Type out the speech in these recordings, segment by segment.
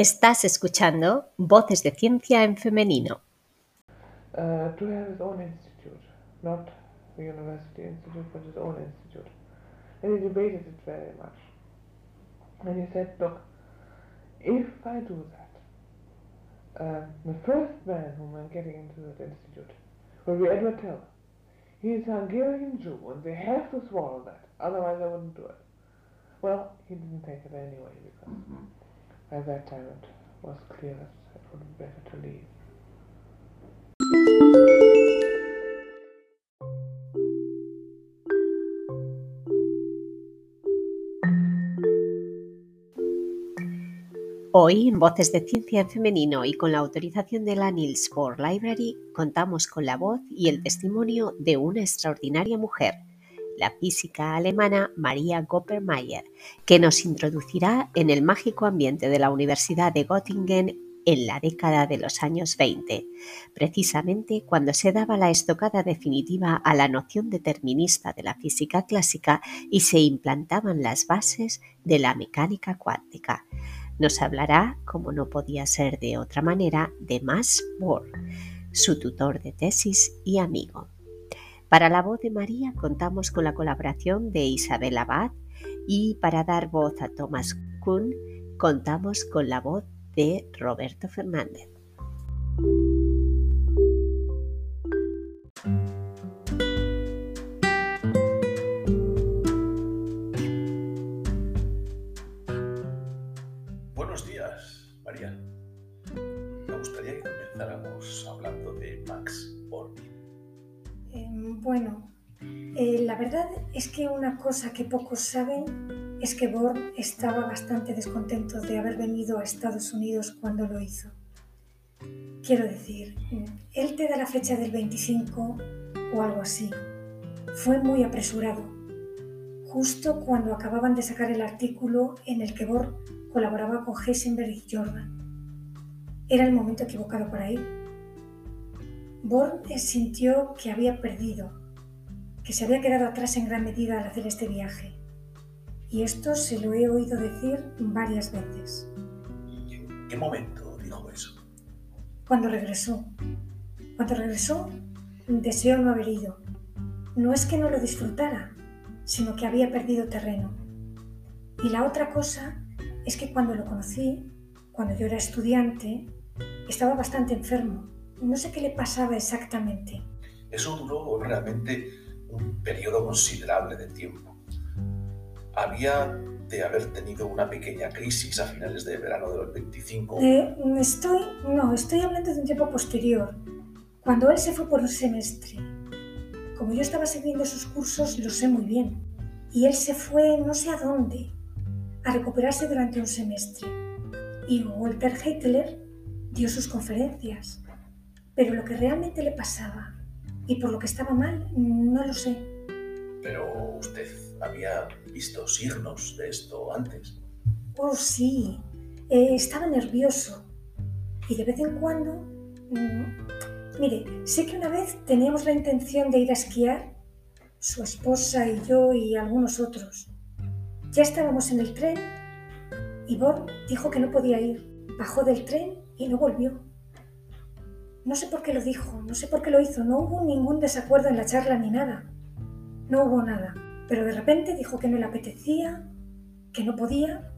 Estás escuchando Voces de Ciencia en Femenino. uh, have his own institute, not the university institute, but his own institute. And he debated it very much. And he said, look, if I do that, uh, the first man whom I'm getting into that institute will be Edward Teller. He's a Hungarian Jew, and they have to swallow that, otherwise I wouldn't do it. Well, he didn't take it anyway, because by that time it was clear that it would be better to leave. Hoy, en Voces de Ciencia en Femenino y con la autorización de la Niels Bohr Library, contamos con la voz y el testimonio de una extraordinaria mujer, la física alemana Maria Goppermeier, que nos introducirá en el mágico ambiente de la Universidad de Göttingen en la década de los años 20, precisamente cuando se daba la estocada definitiva a la noción determinista de la física clásica y se implantaban las bases de la mecánica cuántica. Nos hablará, como no podía ser de otra manera, de Max Bohr, su tutor de tesis y amigo. Para la voz de María contamos con la colaboración de Isabel Abad y para dar voz a Thomas Kuhn contamos con la voz de Roberto Fernández. Buenos días, María. Me gustaría que comenzáramos hablando de Max bueno, eh, la verdad es que una cosa que pocos saben es que Born estaba bastante descontento de haber venido a Estados Unidos cuando lo hizo. Quiero decir, él te da la fecha del 25 o algo así. Fue muy apresurado, justo cuando acababan de sacar el artículo en el que Born colaboraba con Heisenberg y Jordan. Era el momento equivocado para ir. Born sintió que había perdido, que se había quedado atrás en gran medida al hacer este viaje. Y esto se lo he oído decir varias veces. ¿Y en qué momento dijo eso? Cuando regresó. Cuando regresó, deseó no haber ido. No es que no lo disfrutara, sino que había perdido terreno. Y la otra cosa es que cuando lo conocí, cuando yo era estudiante, estaba bastante enfermo. No sé qué le pasaba exactamente. Eso duró realmente un periodo considerable de tiempo. Había de haber tenido una pequeña crisis a finales de verano del 25. Eh, estoy, no, estoy hablando de un tiempo posterior, cuando él se fue por un semestre. Como yo estaba siguiendo sus cursos, lo sé muy bien. Y él se fue no sé a dónde, a recuperarse durante un semestre. Y Walter Heitler dio sus conferencias. Pero lo que realmente le pasaba y por lo que estaba mal, no lo sé. Pero usted había visto signos de esto antes. Oh, sí. Eh, estaba nervioso. Y de vez en cuando... mm, mire, sé que una vez teníamos la intención de ir a esquiar, su esposa y yo y algunos otros. Ya estábamos en el tren y Born dijo que no podía ir. Bajó del tren y no volvió. No sé por qué lo dijo, no sé por qué lo hizo, no hubo ningún desacuerdo en la charla ni nada. No hubo nada. Pero de repente dijo que no le apetecía, que no podía.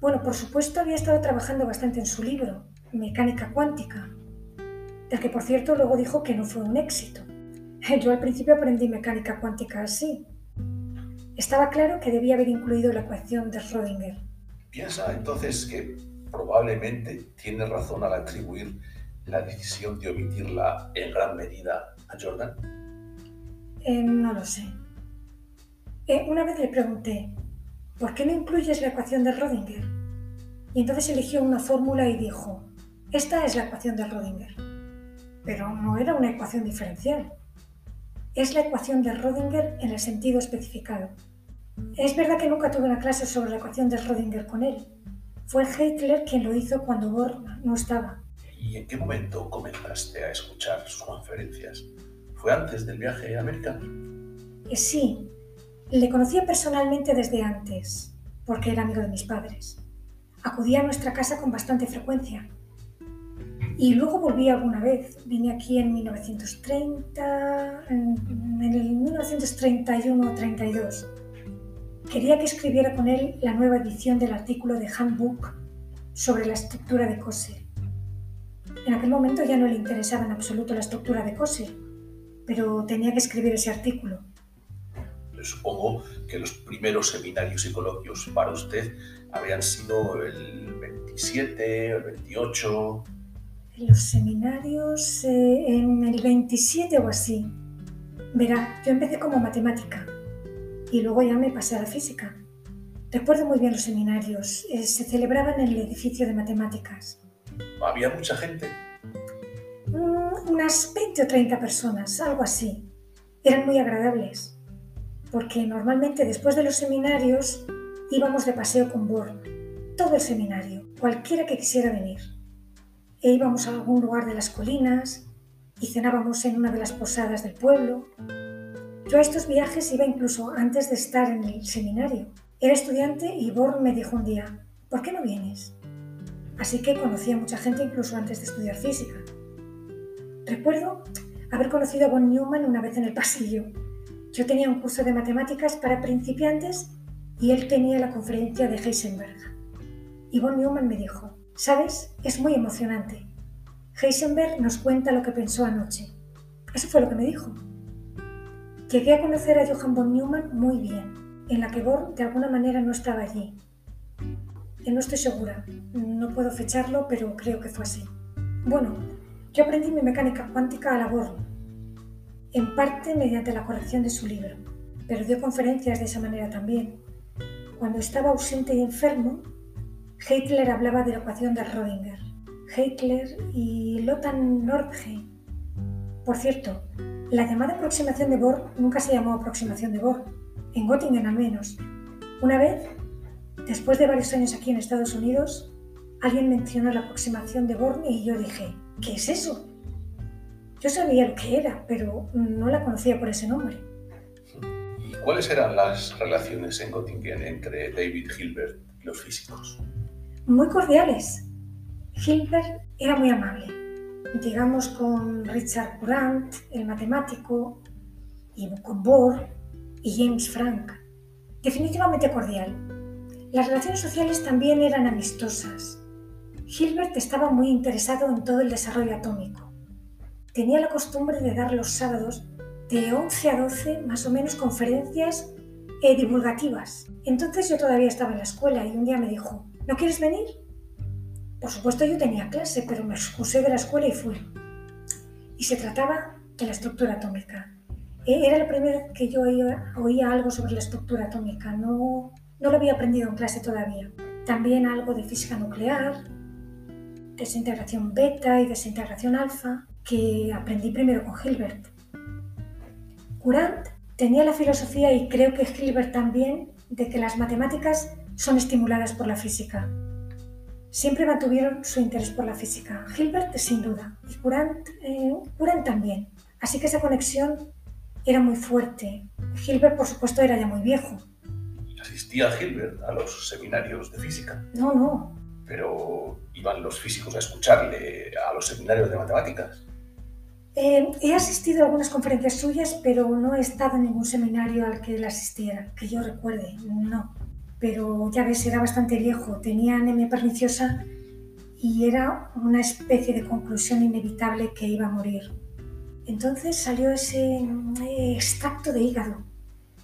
Bueno, por supuesto había estado trabajando bastante en su libro, Mecánica Cuántica, del que por cierto luego dijo que no fue un éxito. Yo al principio aprendí mecánica cuántica así. Estaba claro que debía haber incluido la ecuación de Schrödinger. Piensa entonces que probablemente tiene razón al atribuir la decisión de omitirla en gran medida a Jordan. Eh, no lo sé. Eh, una vez le pregunté, ¿por qué no incluyes la ecuación de Schrödinger? Y entonces eligió una fórmula y dijo, esta es la ecuación de Schrödinger. Pero no era una ecuación diferencial. Es la ecuación de Schrödinger en el sentido especificado. Es verdad que nunca tuve una clase sobre la ecuación de Schrödinger con él. Fue Hitler quien lo hizo cuando Bohr no estaba. ¿Y en qué momento comenzaste a escuchar sus conferencias? ¿Fue antes del viaje a América? Eh, sí, le conocía personalmente desde antes, porque era amigo de mis padres. acudía a nuestra casa con bastante frecuencia. Y luego volví alguna vez. Vine aquí en 1930, en el 1931 32. Quería que escribiera con él la nueva edición del artículo de Handbook sobre la estructura de Cosse. En aquel momento ya no le interesaba en absoluto la estructura de Cosse, pero tenía que escribir ese artículo. Supongo que los primeros seminarios y coloquios para usted habrían sido el 27, el 28. Los seminarios eh, en el 27 o así. Verá, yo empecé como matemática y luego ya me pasé a la física. Recuerdo muy bien los seminarios. eh, se celebraban en el edificio de matemáticas. Había mucha gente. Mm, unas 20 o 30 personas, algo así. Eran muy agradables, porque normalmente después de los seminarios íbamos de paseo con Born, todo el seminario, cualquiera que quisiera venir. E íbamos a algún lugar de las colinas y cenábamos en una de las posadas del pueblo. Yo a estos viajes iba incluso antes de estar en el seminario. Era estudiante y Born me dijo un día, ¿por qué no vienes? Así que conocí a mucha gente incluso antes de estudiar física. Recuerdo haber conocido a Von Neumann una vez en el pasillo. Yo tenía un curso de matemáticas para principiantes y él tenía la conferencia de Heisenberg. Y Von Neumann me dijo, ¿sabes? Es muy emocionante. Heisenberg nos cuenta lo que pensó anoche. Eso fue lo que me dijo. Llegué a conocer a Johann von Neumann muy bien, en la que Bohr de alguna manera no estaba allí. No estoy segura, no puedo fecharlo, pero creo que fue así. Bueno, yo aprendí mi mecánica cuántica a la Bohr, en parte mediante la corrección de su libro, pero dio conferencias de esa manera también. Cuando estaba ausente y enfermo, Hitler hablaba de la ecuación de Rödinger. Hitler y Lothar Nordheim. Por cierto, la llamada aproximación de Bohr nunca se llamó aproximación de Bohr, en Göttingen al menos. Una vez, después de varios años aquí en Estados Unidos, alguien mencionó la aproximación de Bohr y yo dije, ¿qué es eso? Yo sabía lo que era, pero no la conocía por ese nombre. ¿Y cuáles eran las relaciones en Göttingen entre David Hilbert y los físicos? Muy cordiales. Hilbert era muy amable, digamos con Richard Courant, el matemático, y con Bohr y James Frank. Definitivamente cordial. Las relaciones sociales también eran amistosas. Hilbert estaba muy interesado en todo el desarrollo atómico. Tenía la costumbre de dar los sábados de 11 a 12 más o menos conferencias eh, divulgativas. Entonces yo todavía estaba en la escuela y un día me dijo, ¿no quieres venir? Por supuesto yo tenía clase, pero me excusé de la escuela y fui. Y se trataba de la estructura atómica. Eh, Era la primera vez que yo oía, oía algo sobre la estructura atómica, no, no lo había aprendido en clase todavía. También algo de física nuclear, desintegración beta y desintegración alfa, que aprendí primero con Hilbert. Courant tenía la filosofía, y creo que Hilbert también, de que las matemáticas son estimuladas por la física. Siempre mantuvieron su interés por la física. Hilbert, sin duda, y Courant, eh, también. Así que esa conexión era muy fuerte. Hilbert, por supuesto, era ya muy viejo. ¿Asistía Hilbert a los seminarios de física? No, no. Pero iban los físicos a escucharle a los seminarios de matemáticas. Eh, he asistido a algunas conferencias suyas, pero no he estado en ningún seminario al que él asistiera, que yo recuerde, no. Pero ya ves, era bastante viejo, tenía anemia perniciosa y era una especie de conclusión inevitable que iba a morir. Entonces salió ese eh, extracto de hígado.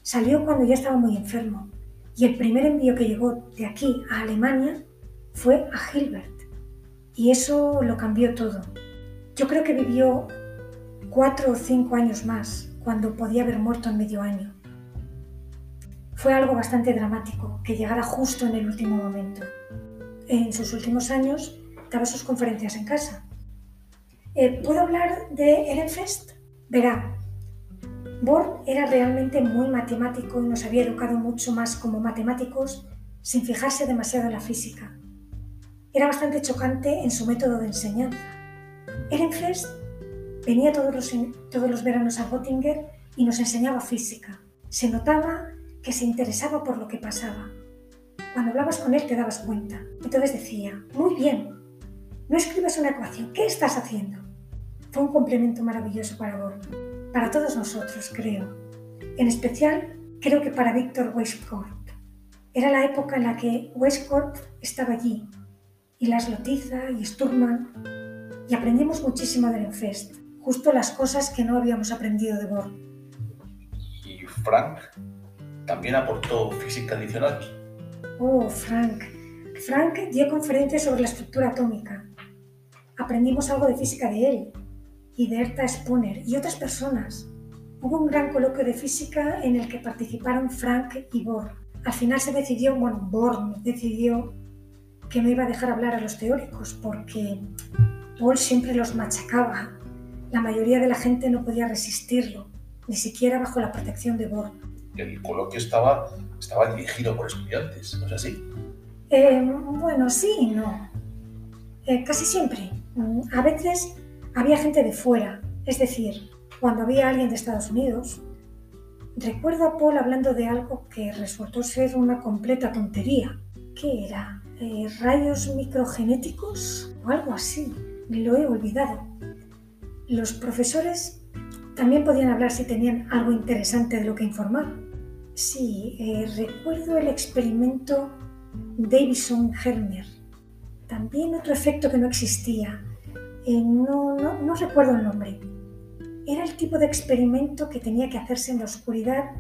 Salió cuando ya estaba muy enfermo. Y el primer envío que llegó de aquí a Alemania fue a Hilbert. Y eso lo cambió todo. Yo creo que vivió cuatro o cinco años más, cuando podía haber muerto en medio año. Fue algo bastante dramático que llegara justo en el último momento. En sus últimos años daba sus conferencias en casa. Eh, ¿Puedo hablar de Ehrenfest? Verá, Bohr era realmente muy matemático y nos había educado mucho más como matemáticos sin fijarse demasiado en la física. Era bastante chocante en su método de enseñanza. Ehrenfest venía todos los, veranos a Göttingen y nos enseñaba física. Se notaba que se interesaba por lo que pasaba. Cuando hablabas con él te dabas cuenta. Entonces decía, muy bien, no escribes una ecuación, ¿qué estás haciendo? Fue un complemento maravilloso para Born, para todos nosotros, creo. En especial, creo que para Víctor Weisskopf. Era la época en la que Weisskopf estaba allí, y las Lotiza y Sturman, y aprendimos muchísimo del Enfest, justo las cosas que no habíamos aprendido de Born. ¿Y Frank también aportó física adicional? Oh, Frank. Frank dio conferencias sobre la estructura atómica. Aprendimos algo de física de él y de Erta Spooner y otras personas. Hubo un gran coloquio de física en el que participaron Frank y Bohr. Al final se decidió, bueno, Bohr decidió que no iba a dejar hablar a los teóricos porque Paul siempre los machacaba. La mayoría de la gente no podía resistirlo, ni siquiera bajo la protección de Bohr. El coloquio estaba, estaba dirigido por estudiantes, ¿no es así? Eh, bueno, sí y no. Eh, casi siempre. A veces había gente de fuera, es decir, cuando había alguien de Estados Unidos. Recuerdo a Paul hablando de algo que resultó ser una completa tontería. ¿Qué era? Eh, ¿Rayos microgenéticos? O algo así. Lo he olvidado. Los profesores también podían hablar si tenían algo interesante de lo que informar. Sí, eh, recuerdo el experimento Davison-Herner. También otro efecto que no existía. Eh, no, no, no recuerdo el nombre. Era el tipo de experimento que tenía que hacerse en la oscuridad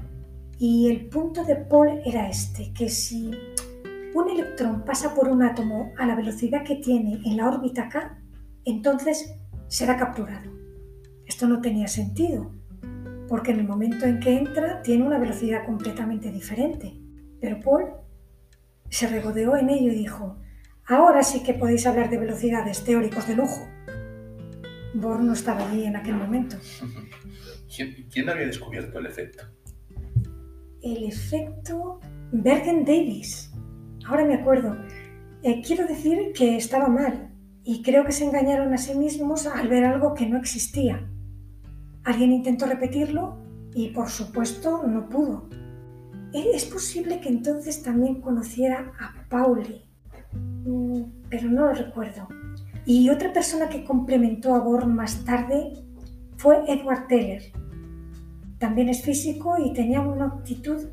y el punto de Paul era este, que si un electrón pasa por un átomo a la velocidad que tiene en la órbita K, entonces será capturado. Esto no tenía sentido, porque en el momento en que entra tiene una velocidad completamente diferente. Pero Paul se regodeó en ello y dijo, ahora sí que podéis hablar de velocidades teóricos de lujo. Bohr no estaba allí en aquel momento. ¿Quién, había descubierto el efecto? El efecto Bergen Davis. Ahora me acuerdo. Eh, quiero decir que estaba mal y creo que se engañaron a sí mismos al ver algo que no existía. Alguien intentó repetirlo y por supuesto no pudo. Eh, es posible que entonces también conociera a Pauli, mm, pero no lo recuerdo. Y otra persona que complementó a Born más tarde fue Edward Teller. También es físico y tenía una actitud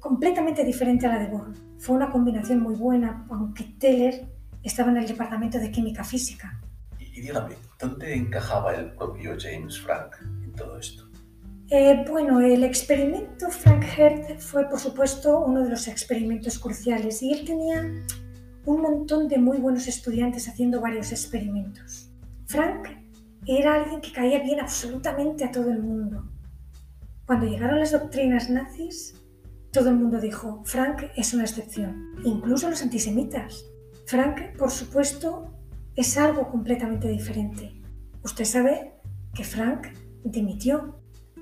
completamente diferente a la de Born. Fue una combinación muy buena, aunque Teller estaba en el departamento de química física. Y, dígame, ¿dónde encajaba el propio James Frank en todo esto? Eh, bueno, el experimento Frank Hertz fue, por supuesto, uno de los experimentos cruciales y él tenía un montón de muy buenos estudiantes haciendo varios experimentos. Frank era alguien que caía bien absolutamente a todo el mundo. Cuando llegaron las doctrinas nazis, todo el mundo dijo, Frank es una excepción, incluso los antisemitas. Frank, por supuesto, es algo completamente diferente. Usted sabe que Frank dimitió.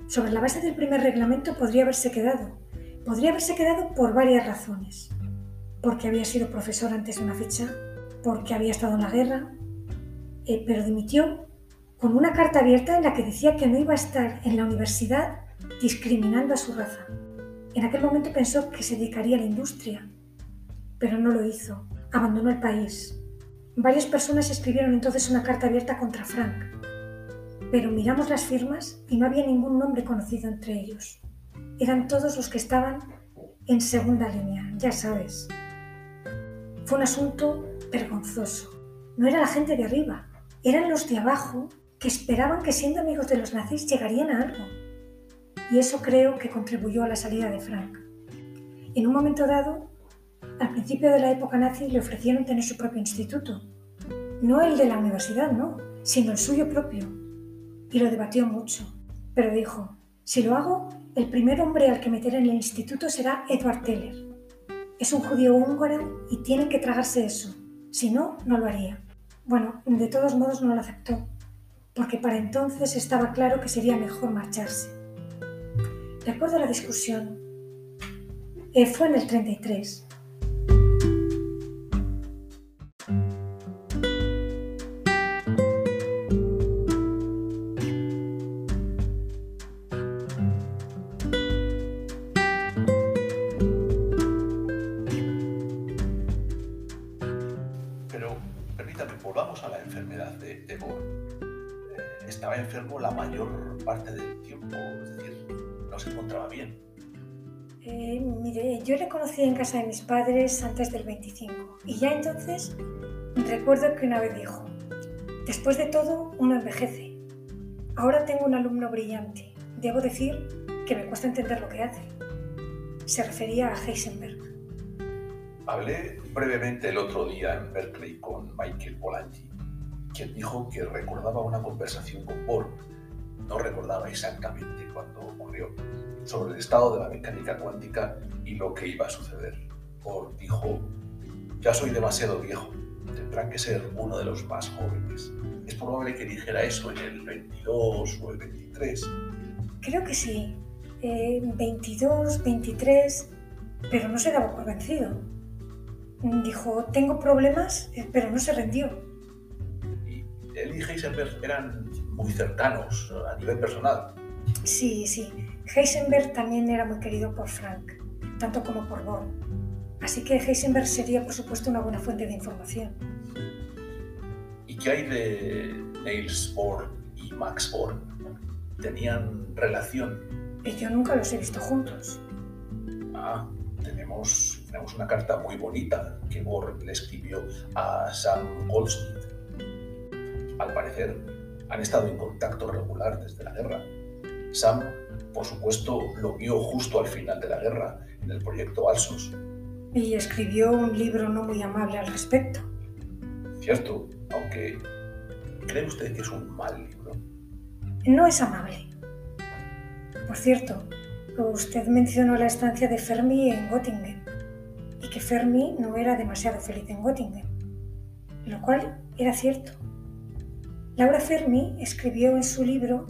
Sobre la base del primer reglamento podría haberse quedado. Podría haberse quedado por varias razones porque había sido profesor antes de una fecha, porque había estado en la guerra, eh, pero dimitió con una carta abierta en la que decía que no iba a estar en la universidad discriminando a su raza. En aquel momento pensó que se dedicaría a la industria, pero no lo hizo. Abandonó el país. Varias personas escribieron entonces una carta abierta contra Frank, pero miramos las firmas y no había ningún nombre conocido entre ellos. Eran todos los que estaban en segunda línea, ya sabes, un asunto vergonzoso. No era la gente de arriba, eran los de abajo que esperaban que siendo amigos de los nazis llegarían a algo. Y eso creo que contribuyó a la salida de Frank. En un momento dado, al principio de la época nazi le ofrecieron tener su propio instituto. No el de la universidad, no, sino el suyo propio. Y lo debatió mucho. Pero dijo, si lo hago, el primer hombre al que meter en el instituto será Edward Teller. Es un judío húngaro y tienen que tragarse eso. Si no, no lo haría. Bueno, de todos modos no lo aceptó, porque para entonces estaba claro que sería mejor marcharse. Recuerdo la discusión. Eh, fue en el 33. Enfermo la mayor parte del tiempo, es decir, no se encontraba bien. Eh, mire, yo le conocí en casa de mis padres antes del 25 y ya entonces recuerdo que una vez dijo, después de todo uno envejece. Ahora tengo un alumno brillante. Debo decir que me cuesta entender lo que hace. Se refería a Heisenberg. Hablé brevemente el otro día en Berkeley con Michael Polanyi, quien dijo que recordaba una conversación con Bohr. No recordaba exactamente cuándo ocurrió, sobre el estado de la mecánica cuántica y lo que iba a suceder. Bohr dijo, ya soy demasiado viejo, tendrán que ser uno de los más jóvenes. Es probable que dijera eso en el 22 o el 23. Creo que sí. Eh, 22, 23, pero no se daba por vencido. Dijo, tengo problemas, eh, pero no se rendió. Él y Heisenberg eran muy cercanos a nivel personal. Sí, sí. Heisenberg también era muy querido por Frank, tanto como por Bohr. Así que Heisenberg sería, por supuesto, una buena fuente de información. ¿Y qué hay de Niels Bohr y Max Bohr? ¿Tenían relación? Y yo nunca los he visto juntos. Ah, tenemos, tenemos una carta muy bonita que Bohr le escribió a Sam Goldsmith. Al parecer, han estado en contacto regular desde la guerra. Sam, por supuesto, lo vio justo al final de la guerra, en el proyecto Alsos. Y escribió un libro no muy amable al respecto. Cierto, aunque ¿cree usted que es un mal libro? No es amable. Por cierto, usted mencionó la estancia de Fermi en Göttingen y que Fermi no era demasiado feliz en Göttingen, lo cual era cierto. Laura Fermi escribió en su libro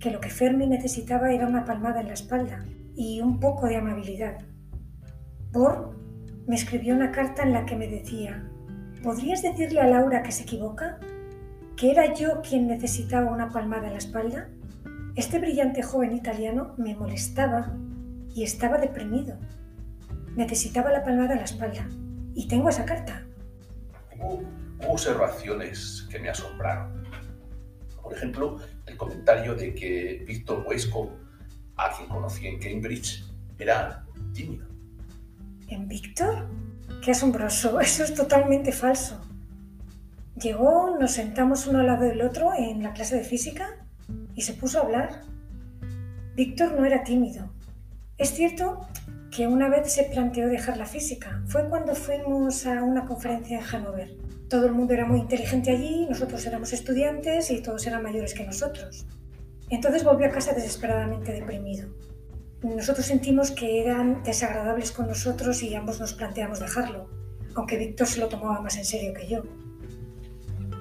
que lo que Fermi necesitaba era una palmada en la espalda y un poco de amabilidad. Bohr me escribió una carta en la que me decía, ¿podrías decirle a Laura que se equivoca? ¿Que era yo quien necesitaba una palmada en la espalda? Este brillante joven italiano me molestaba y estaba deprimido. Necesitaba la palmada en la espalda. Y tengo esa carta. Hubo, observaciones que me asombraron. Ejemplo, el comentario de que Víctor Weisskopf, a quien conocí en Cambridge, era tímido. ¿En Víctor? Qué asombroso, eso es totalmente falso. Llegó, nos sentamos uno al lado del otro en la clase de física y se puso a hablar. Víctor no era tímido. Es cierto que una vez se planteó dejar la física. Fue cuando fuimos a una conferencia en Hannover. Todo el mundo era muy inteligente allí, nosotros éramos estudiantes y todos eran mayores que nosotros. Entonces volvió a casa desesperadamente deprimido. Nosotros sentimos que eran desagradables con nosotros y ambos nos planteamos dejarlo, aunque Víctor se lo tomaba más en serio que yo.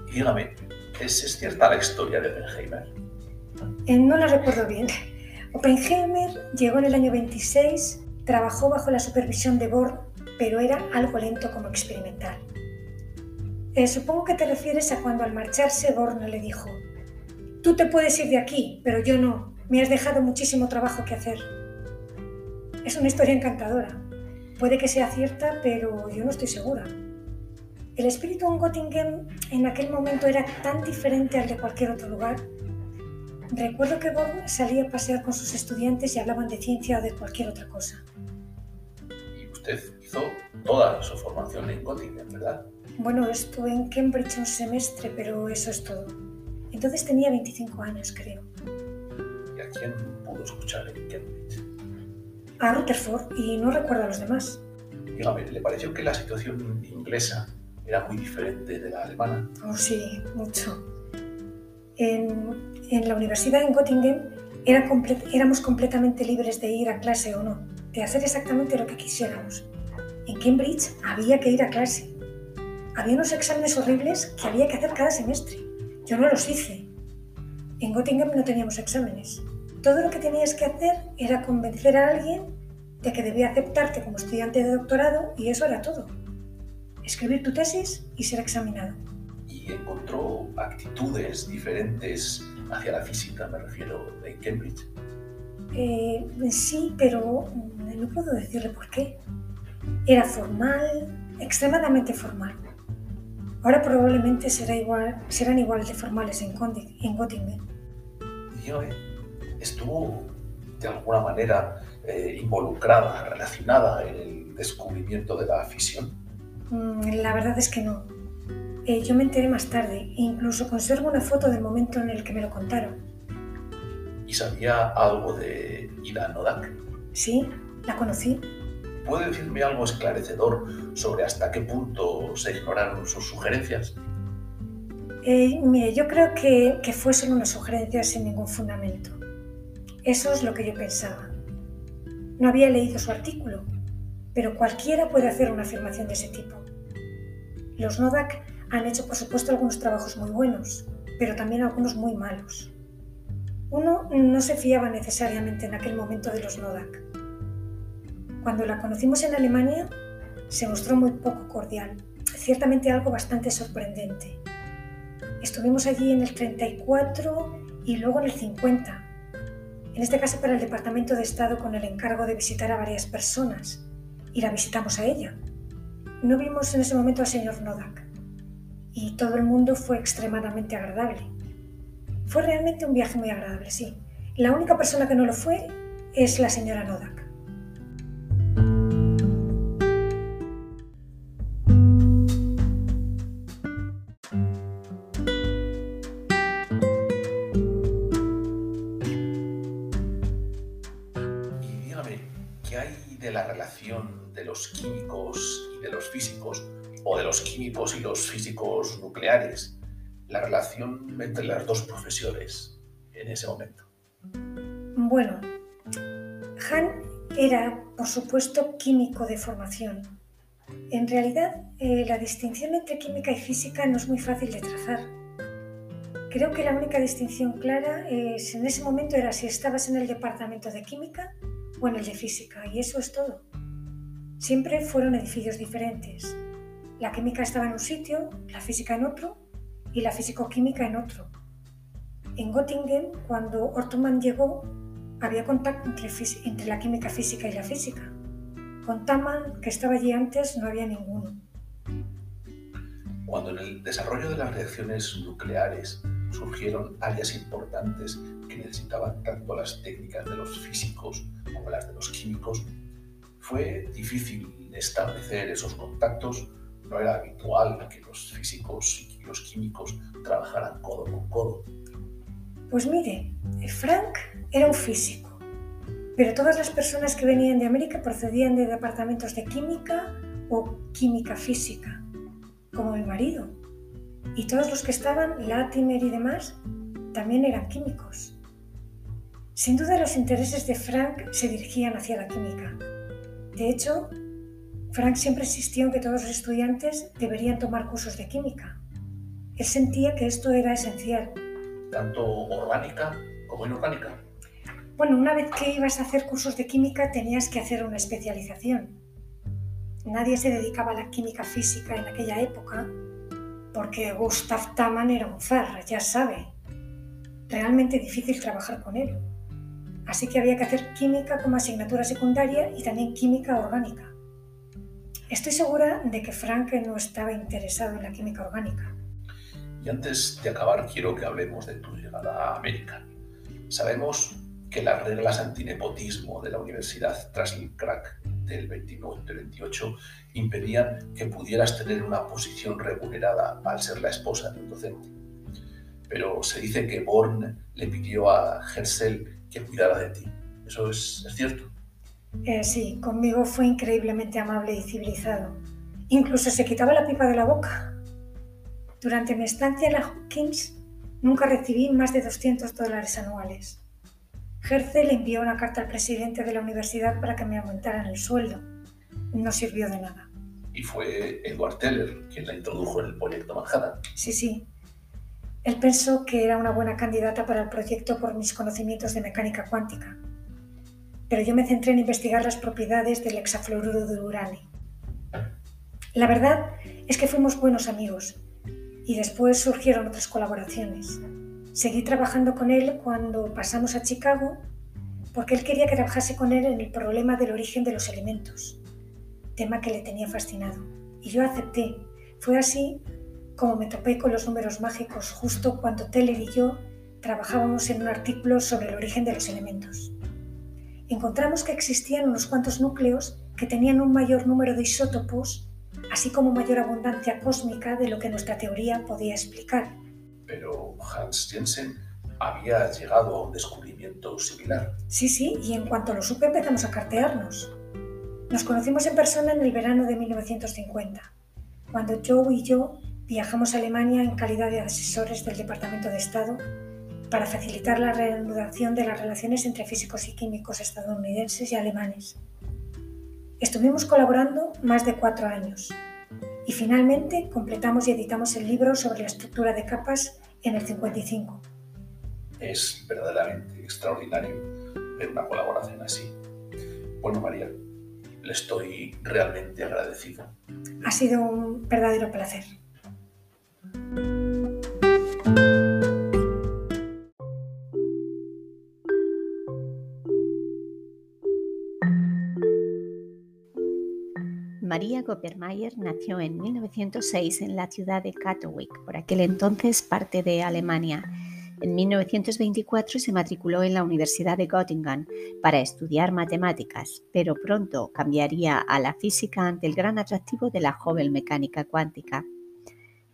Y dígame, ¿es, es cierta la historia de Oppenheimer? Eh, no la recuerdo bien. Oppenheimer llegó en el año 26, trabajó bajo la supervisión de Bohr, pero era algo lento como experimental. Eh, supongo que te refieres a cuando al marcharse Bohr le dijo, tú te puedes ir de aquí, pero yo no, me has dejado muchísimo trabajo que hacer. Es una historia encantadora. Puede que sea cierta, pero yo no estoy segura. El espíritu en Göttingen en aquel momento era tan diferente al de cualquier otro lugar. Recuerdo que Bohr salía a pasear con sus estudiantes y hablaban de ciencia o de cualquier otra cosa. Usted hizo toda su formación en Göttingen, ¿verdad? Bueno, estuve en Cambridge un semestre, pero eso es todo. Entonces tenía 25 años, creo. ¿Y a quién pudo escuchar en Cambridge? A Rutherford y no recuerdo a los demás. Dígame, ¿le pareció que la situación inglesa era muy diferente de la alemana? Oh, sí, mucho. En, en la universidad en Göttingen era comple- éramos completamente libres de ir a clase o no, de hacer exactamente lo que quisiéramos. En Cambridge había que ir a clase. Había unos exámenes horribles que había que hacer cada semestre. Yo no los hice. En Göttingen no teníamos exámenes. Todo lo que tenías que hacer era convencer a alguien de que debía aceptarte como estudiante de doctorado y eso era todo. Escribir tu tesis y ser examinado. Y encontró actitudes diferentes hacia la física, me refiero, en Cambridge. Eh, sí, pero no puedo decirle por qué. Era formal, extremadamente formal. Ahora probablemente será igual, serán igual de formales en, Gondi- en Göttingen. Dígame, ¿estuvo de alguna manera eh, involucrada, relacionada en el descubrimiento de la fisión? Mm, La verdad es que no. Eh, yo me enteré más tarde e incluso conservo una foto del momento en el que me lo contaron. ¿Y sabía algo de Ida Nodak? Sí, la conocí. ¿Puede decirme algo esclarecedor sobre hasta qué punto se ignoraron sus sugerencias? Eh, mire, yo creo que, que fue solo una sugerencia sin ningún fundamento. Eso es lo que yo pensaba. No había leído su artículo, pero cualquiera puede hacer una afirmación de ese tipo. Los Nodak han hecho, por supuesto, algunos trabajos muy buenos, pero también algunos muy malos. Uno no se fiaba necesariamente en aquel momento de los Nodak. Cuando la conocimos en Alemania, se mostró muy poco cordial, ciertamente algo bastante sorprendente. Estuvimos allí en el 34 y luego en el 50. En este caso para el Departamento de Estado con el encargo de visitar a varias personas. Y la visitamos a ella. No vimos en ese momento al señor Nodak. Y todo el mundo fue extremadamente agradable. Fue realmente un viaje muy agradable, sí. La única persona que no lo fue es la señora Nodak. Y dígame, ¿qué hay de la relación de los químicos y de los físicos, o de los químicos y los físicos nucleares? La relación entre las dos profesiones en ese momento. Bueno, Han era, por supuesto, químico de formación. En realidad, eh, la distinción entre química y física no es muy fácil de trazar. Creo que la única distinción clara es, en ese momento era si estabas en el departamento de química o en el de física, y eso es todo. Siempre fueron edificios diferentes. La química estaba en un sitio, la física en otro y la físico-química en otro. En Göttingen, cuando Ortmann llegó, había contacto entre, entre la química física y la física. Con Taman, que estaba allí antes, no había ninguno. Cuando en el desarrollo de las reacciones nucleares surgieron áreas importantes que necesitaban tanto las técnicas de los físicos como las de los químicos, fue difícil establecer esos contactos. No era habitual que los físicos los químicos trabajaran codo con codo. Pues mire, Frank era un físico, pero todas las personas que venían de América procedían de departamentos de química o química física, como mi marido. Y todos los que estaban, Latimer y demás, también eran químicos. Sin duda los intereses de Frank se dirigían hacia la química. De hecho, Frank siempre insistió en que todos los estudiantes deberían tomar cursos de química. Él sentía que esto era esencial tanto orgánica como inorgánica. Bueno, una vez que ibas a hacer cursos de química tenías que hacer una especialización. Nadie se dedicaba a la química física en aquella época porque Gustav Taman era un zar, ya sabe. Realmente difícil trabajar con él. Así que había que hacer química como asignatura secundaria y también química orgánica. Estoy segura de que Frank no estaba interesado en la química orgánica. Y antes de acabar, quiero que hablemos de tu llegada a América. Sabemos que las reglas antinepotismo de la Universidad tras el crack del 29-28 impedían que pudieras tener una posición remunerada al ser la esposa de un docente. Pero se dice que Born le pidió a Herzl que cuidara de ti. ¿Eso es, es cierto? Eh, sí, conmigo fue increíblemente amable y civilizado. Incluso se quitaba la pipa de la boca. Durante mi estancia en la Hopkins nunca recibí más de 200 dólares anuales. Herzl envió una carta al presidente de la universidad para que me aumentaran el sueldo. No sirvió de nada. Y fue Edward Teller quien la introdujo en el proyecto Manhattan. Sí, sí. Él pensó que era una buena candidata para el proyecto por mis conocimientos de mecánica cuántica. Pero yo me centré en investigar las propiedades del hexafluoruro de uranio. La verdad es que fuimos buenos amigos y después surgieron otras colaboraciones. Seguí trabajando con él cuando pasamos a Chicago porque él quería que trabajase con él en el problema del origen de los elementos, tema que le tenía fascinado. Y yo acepté. Fue así como me topé con los números mágicos justo cuando Teller y yo trabajábamos en un artículo sobre el origen de los elementos. Encontramos que existían unos cuantos núcleos que tenían un mayor número de isótopos, así como mayor abundancia cósmica de lo que nuestra teoría podía explicar. Pero Hans Jensen había llegado a un descubrimiento similar. Sí, sí, y en cuanto lo supe empezamos a cartearnos. Nos conocimos en persona en el verano de 1950, cuando Joe y yo viajamos a Alemania en calidad de asesores del Departamento de Estado para facilitar la reanudación de las relaciones entre físicos y químicos estadounidenses y alemanes. Estuvimos colaborando más de cuatro años y finalmente completamos y editamos el libro sobre la estructura de capas en el 55. Es verdaderamente extraordinario ver una colaboración así. Bueno, María, le estoy realmente agradecido. Ha sido un verdadero placer. María Goppermeier nació en 1906 en la ciudad de Katowice, por aquel entonces parte de Alemania. En 1924 se matriculó en la Universidad de Göttingen para estudiar matemáticas, pero pronto cambiaría a la física ante el gran atractivo de la joven mecánica cuántica.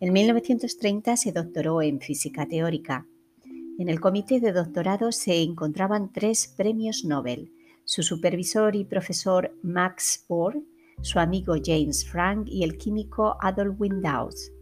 En 1930 se doctoró en física teórica. En el comité de doctorado se encontraban tres premios Nobel, su supervisor y profesor Max Bohr, su amigo James Frank y el químico Adolf Windaus.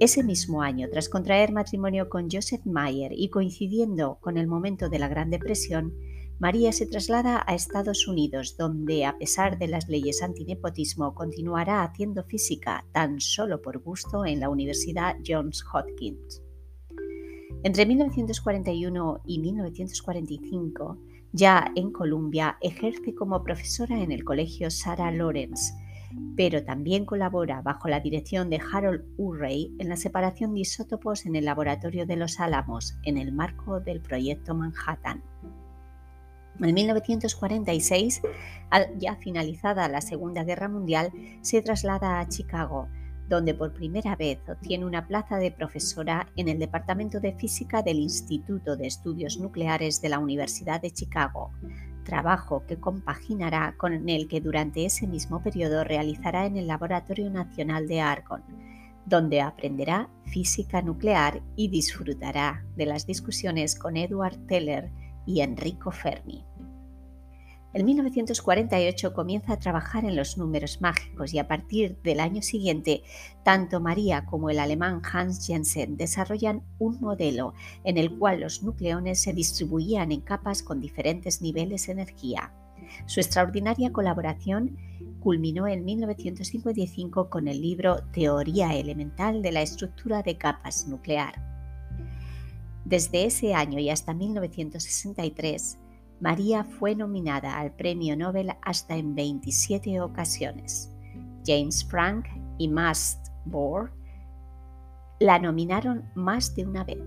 Ese mismo año, tras contraer matrimonio con Joseph Mayer y coincidiendo con el momento de la Gran Depresión, María se traslada a Estados Unidos, donde, a pesar de las leyes antinepotismo, continuará haciendo física tan solo por gusto en la Universidad Johns Hopkins. Entre 1941 y 1945, ya en Columbia ejerce como profesora en el Colegio Sarah Lawrence, pero también colabora bajo la dirección de Harold Urey en la separación de isótopos en el Laboratorio de los Álamos en el marco del Proyecto Manhattan. En 1946, ya finalizada la Segunda Guerra Mundial, se traslada a Chicago, donde por primera vez obtiene una plaza de profesora en el Departamento de Física del Instituto de Estudios Nucleares de la Universidad de Chicago, trabajo que compaginará con el que durante ese mismo periodo realizará en el Laboratorio Nacional de Argonne, donde aprenderá física nuclear y disfrutará de las discusiones con Edward Teller y Enrico Fermi. En 1948 comienza a trabajar en los números mágicos y a partir del año siguiente, tanto María como el alemán Hans Jensen desarrollan un modelo en el cual los nucleones se distribuían en capas con diferentes niveles de energía. Su extraordinaria colaboración culminó en 1955 con el libro Teoría elemental de la estructura de capas nuclear. Desde ese año y hasta 1963, María fue nominada al Premio Nobel hasta en 27 ocasiones. James Frank y Mast Bohr la nominaron más de una vez.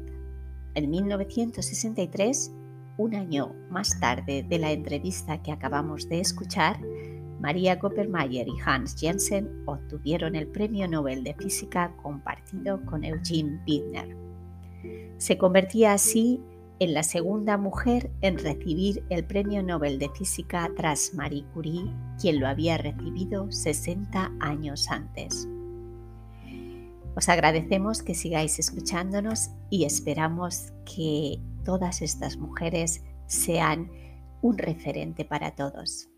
En 1963, un año más tarde de la entrevista que acabamos de escuchar, María Koppermayer y Hans Jensen obtuvieron el Premio Nobel de Física compartido con Eugene Wigner. Se convertía así en la segunda mujer en recibir el Premio Nobel de Física tras Marie Curie, quien lo había recibido 60 años antes. Os agradecemos que sigáis escuchándonos y esperamos que todas estas mujeres sean un referente para todos.